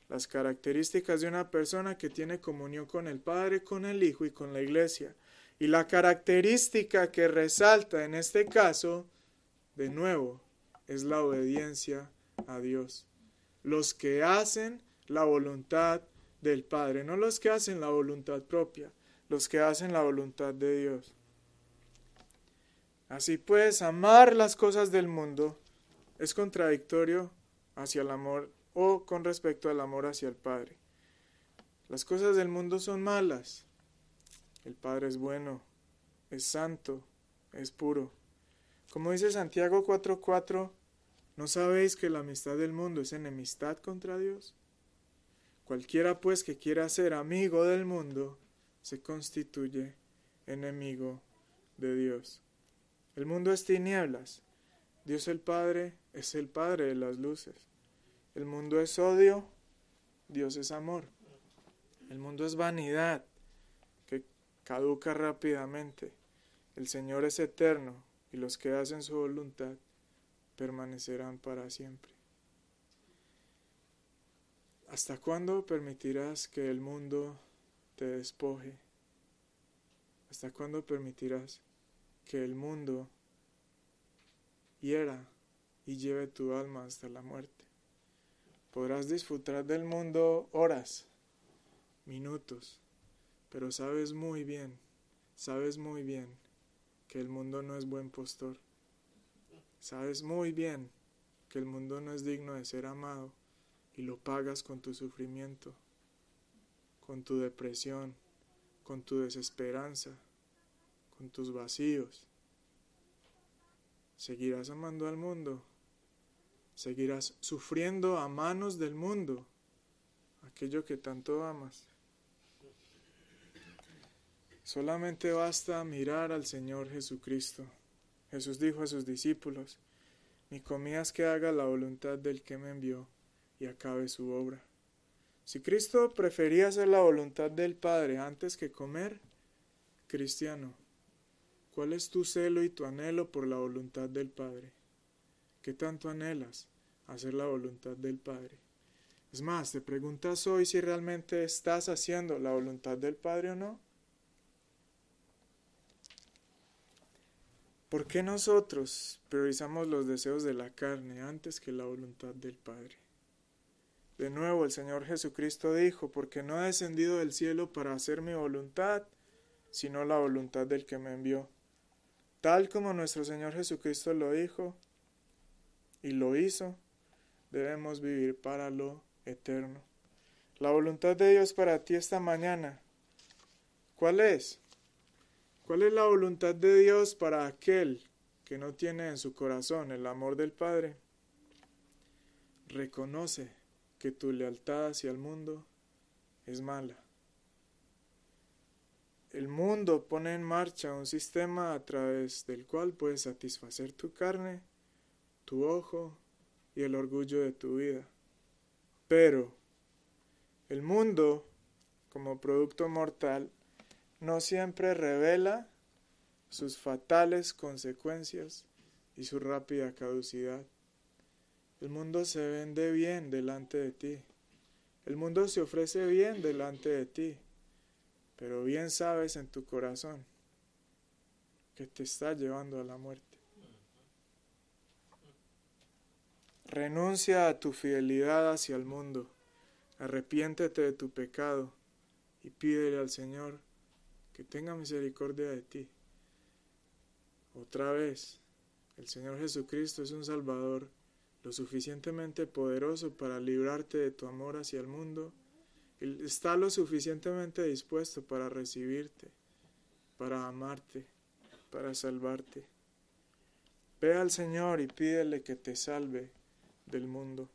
las características de una persona que tiene comunión con el Padre, con el Hijo y con la Iglesia. Y la característica que resalta en este caso, de nuevo, es la obediencia a Dios. Los que hacen la voluntad del Padre, no los que hacen la voluntad propia, los que hacen la voluntad de Dios. Así pues, amar las cosas del mundo es contradictorio hacia el amor o con respecto al amor hacia el Padre. Las cosas del mundo son malas. El Padre es bueno, es santo, es puro. Como dice Santiago 4:4, ¿no sabéis que la amistad del mundo es enemistad contra Dios? Cualquiera pues que quiera ser amigo del mundo se constituye enemigo de Dios. El mundo es tinieblas. Dios el Padre es el Padre de las luces. El mundo es odio, Dios es amor. El mundo es vanidad caduca rápidamente. El Señor es eterno y los que hacen su voluntad permanecerán para siempre. ¿Hasta cuándo permitirás que el mundo te despoje? ¿Hasta cuándo permitirás que el mundo hiera y lleve tu alma hasta la muerte? Podrás disfrutar del mundo horas, minutos, pero sabes muy bien, sabes muy bien que el mundo no es buen postor. Sabes muy bien que el mundo no es digno de ser amado y lo pagas con tu sufrimiento, con tu depresión, con tu desesperanza, con tus vacíos. Seguirás amando al mundo, seguirás sufriendo a manos del mundo aquello que tanto amas. Solamente basta mirar al Señor Jesucristo. Jesús dijo a sus discípulos, mi comida es que haga la voluntad del que me envió y acabe su obra. Si Cristo prefería hacer la voluntad del Padre antes que comer, cristiano, ¿cuál es tu celo y tu anhelo por la voluntad del Padre? ¿Qué tanto anhelas hacer la voluntad del Padre? Es más, te preguntas hoy si realmente estás haciendo la voluntad del Padre o no. ¿Por qué nosotros priorizamos los deseos de la carne antes que la voluntad del Padre? De nuevo el Señor Jesucristo dijo, porque no he descendido del cielo para hacer mi voluntad, sino la voluntad del que me envió. Tal como nuestro Señor Jesucristo lo dijo y lo hizo, debemos vivir para lo eterno. La voluntad de Dios para ti esta mañana, ¿cuál es? ¿Cuál es la voluntad de Dios para aquel que no tiene en su corazón el amor del Padre? Reconoce que tu lealtad hacia el mundo es mala. El mundo pone en marcha un sistema a través del cual puedes satisfacer tu carne, tu ojo y el orgullo de tu vida. Pero el mundo, como producto mortal, no siempre revela sus fatales consecuencias y su rápida caducidad. El mundo se vende bien delante de ti. El mundo se ofrece bien delante de ti. Pero bien sabes en tu corazón que te está llevando a la muerte. Renuncia a tu fidelidad hacia el mundo. Arrepiéntete de tu pecado y pídele al Señor que tenga misericordia de ti. Otra vez, el Señor Jesucristo es un Salvador lo suficientemente poderoso para librarte de tu amor hacia el mundo. Está lo suficientemente dispuesto para recibirte, para amarte, para salvarte. Ve al Señor y pídele que te salve del mundo.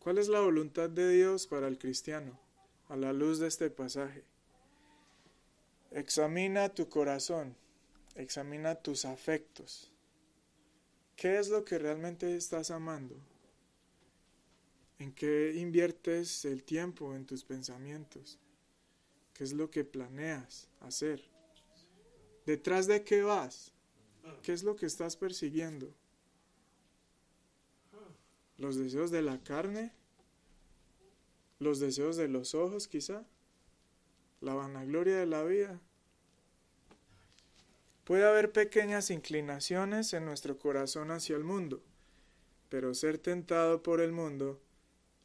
¿Cuál es la voluntad de Dios para el cristiano a la luz de este pasaje? Examina tu corazón, examina tus afectos. ¿Qué es lo que realmente estás amando? ¿En qué inviertes el tiempo en tus pensamientos? ¿Qué es lo que planeas hacer? ¿Detrás de qué vas? ¿Qué es lo que estás persiguiendo? ¿Los deseos de la carne? ¿Los deseos de los ojos quizá? ¿La vanagloria de la vida? Puede haber pequeñas inclinaciones en nuestro corazón hacia el mundo, pero ser tentado por el mundo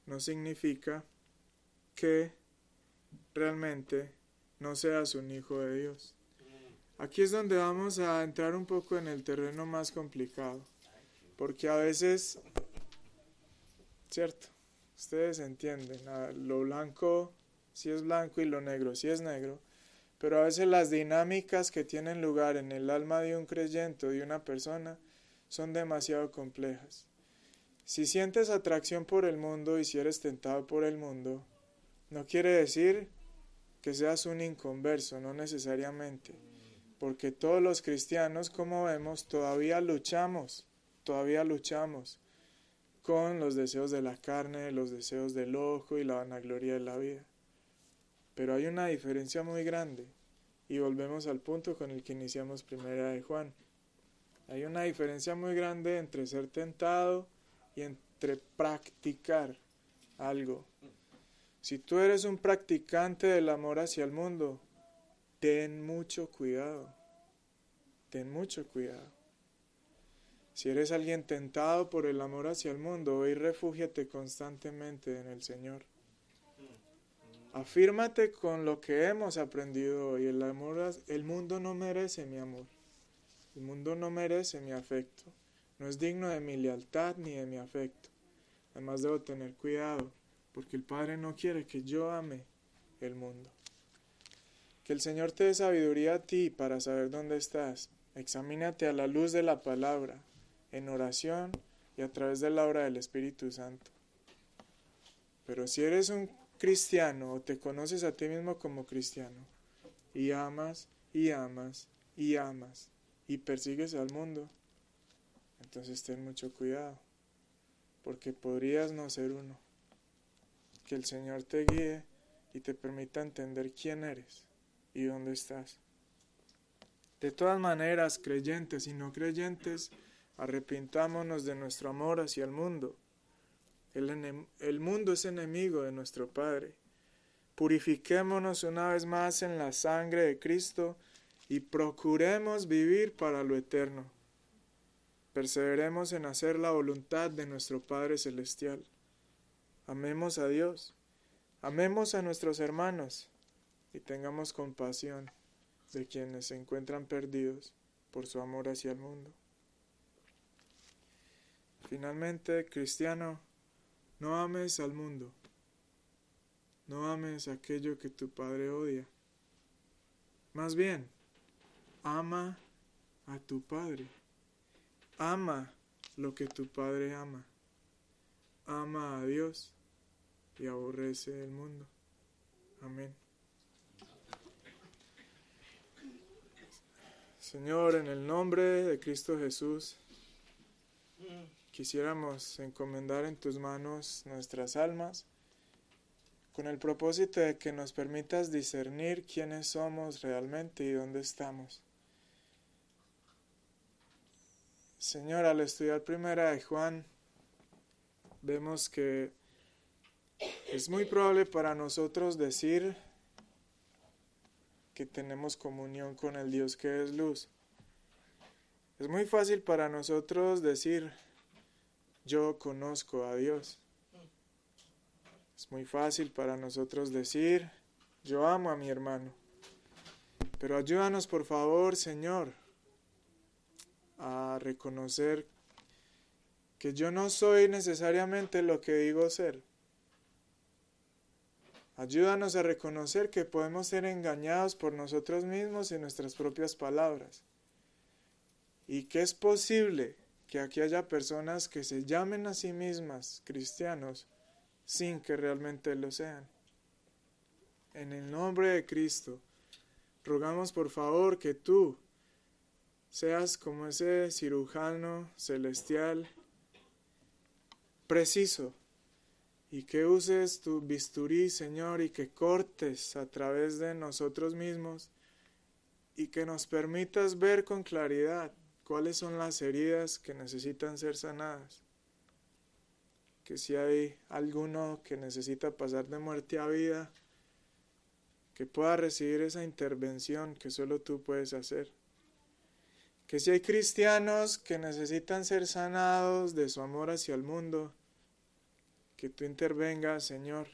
no significa que realmente no seas un hijo de Dios. Aquí es donde vamos a entrar un poco en el terreno más complicado, porque a veces, cierto, ustedes entienden, lo blanco si es blanco y lo negro si es negro, pero a veces las dinámicas que tienen lugar en el alma de un creyente o de una persona son demasiado complejas. Si sientes atracción por el mundo y si eres tentado por el mundo, no quiere decir que seas un inconverso, no necesariamente, porque todos los cristianos, como vemos, todavía luchamos, todavía luchamos con los deseos de la carne, los deseos del ojo y la vanagloria de la vida. Pero hay una diferencia muy grande y volvemos al punto con el que iniciamos primera de Juan. Hay una diferencia muy grande entre ser tentado y entre practicar algo. Si tú eres un practicante del amor hacia el mundo, ten mucho cuidado. Ten mucho cuidado. Si eres alguien tentado por el amor hacia el mundo, ve y refúgiate constantemente en el Señor. Afírmate con lo que hemos aprendido hoy. El, amor, el mundo no merece mi amor. El mundo no merece mi afecto. No es digno de mi lealtad ni de mi afecto. Además debo tener cuidado, porque el Padre no quiere que yo ame el mundo. Que el Señor te dé sabiduría a ti para saber dónde estás. Examínate a la luz de la palabra, en oración y a través de la obra del Espíritu Santo. Pero si eres un cristiano o te conoces a ti mismo como cristiano y amas y amas y amas y persigues al mundo, entonces ten mucho cuidado, porque podrías no ser uno. Que el Señor te guíe y te permita entender quién eres y dónde estás. De todas maneras, creyentes y no creyentes, arrepintámonos de nuestro amor hacia el mundo el, mundo es enemigo de nuestro Padre. Purifiquémonos una vez más en la sangre de Cristo y procuremos vivir para lo eterno. Perseveremos en hacer la voluntad de nuestro Padre Celestial. Amemos a Dios, amemos a nuestros hermanos y tengamos compasión de quienes se encuentran perdidos por su amor hacia el mundo. Finalmente, cristiano, no ames al mundo, no ames aquello que tu Padre odia. Más bien, ama a tu Padre, ama lo que tu Padre ama, ama a Dios y aborrece el mundo. Amén. Señor, en el nombre de Cristo Jesús, quisiéramos encomendar en tus manos nuestras almas con el propósito de que nos permitas discernir quiénes somos realmente y dónde estamos. Señor, al estudiar primera de Juan, vemos que es muy probable para nosotros decir que tenemos comunión con el Dios que es luz. Es muy fácil para nosotros decir, yo conozco a Dios. Es muy fácil para nosotros decir, yo amo a mi hermano. Pero ayúdanos por favor, Señor, a reconocer que yo no soy necesariamente lo que digo ser. Ayúdanos a reconocer que podemos ser engañados por nosotros mismos y nuestras propias palabras. Y que es posible que aquí haya personas que se llamen a sí mismas cristianos sin que realmente lo sean. En el nombre de Cristo, rogamos por favor que tú seas como ese cirujano celestial preciso y que uses tu bisturí, Señor, y que cortes a través de nosotros mismos y que nos permitas ver con claridad cuáles son las heridas que necesitan ser sanadas. Que si hay alguno que necesita pasar de muerte a vida, que pueda recibir esa intervención que solo tú puedes hacer. Que si hay cristianos que necesitan ser sanados de su amor hacia el mundo, que tú intervengas, Señor,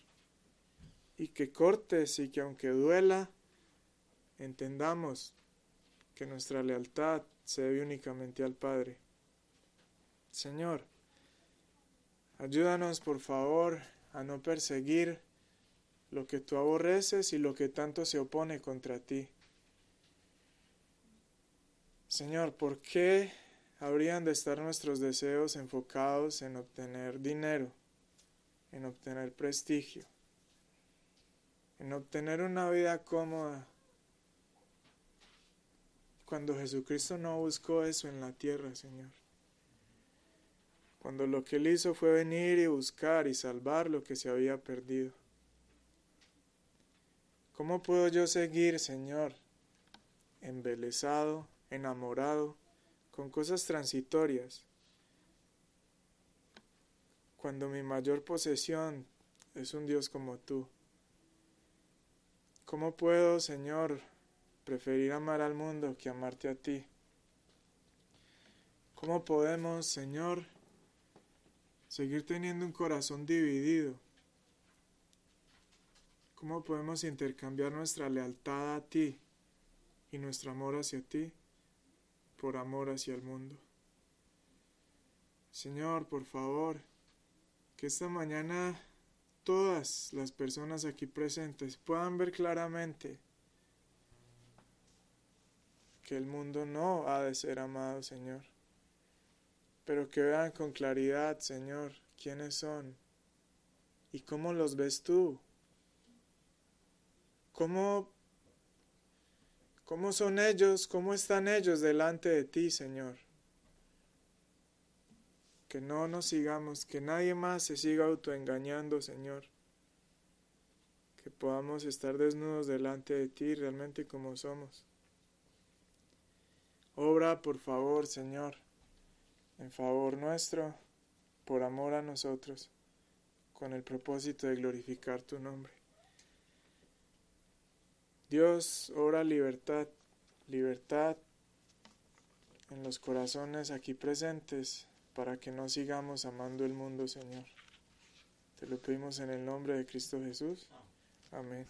y que cortes y que aunque duela, entendamos que nuestra lealtad se debe únicamente al Padre. Señor, ayúdanos por favor a no perseguir lo que tú aborreces y lo que tanto se opone contra ti. Señor, ¿por qué habrían de estar nuestros deseos enfocados en obtener dinero? en obtener prestigio, en obtener una vida cómoda, cuando Jesucristo no buscó eso en la tierra, Señor. Cuando lo que Él hizo fue venir y buscar y salvar lo que se había perdido. ¿Cómo puedo yo seguir, Señor, embelesado, enamorado, con cosas transitorias, cuando mi mayor posesión es un Dios como tú? ¿Cómo puedo, Señor, preferir amar al mundo que amarte a ti? ¿Cómo podemos, Señor, seguir teniendo un corazón dividido? ¿Cómo podemos intercambiar nuestra lealtad a ti y nuestro amor hacia ti por amor hacia el mundo? Señor, por favor, que esta mañana todas las personas aquí presentes puedan ver claramente que el mundo no ha de ser amado, Señor, pero que vean con claridad, Señor, quiénes son y cómo los ves tú, cómo, cómo son ellos, cómo están ellos delante de ti, Señor que no nos sigamos, que nadie más se siga autoengañando, Señor. Que podamos estar desnudos delante de ti realmente como somos. Obra, por favor, Señor, en favor nuestro, por amor a nosotros, con el propósito de glorificar tu nombre. Dios, obra libertad, libertad en los corazones aquí presentes para que no sigamos amando el mundo, Señor. Te lo pedimos en el nombre de Cristo Jesús. Amén.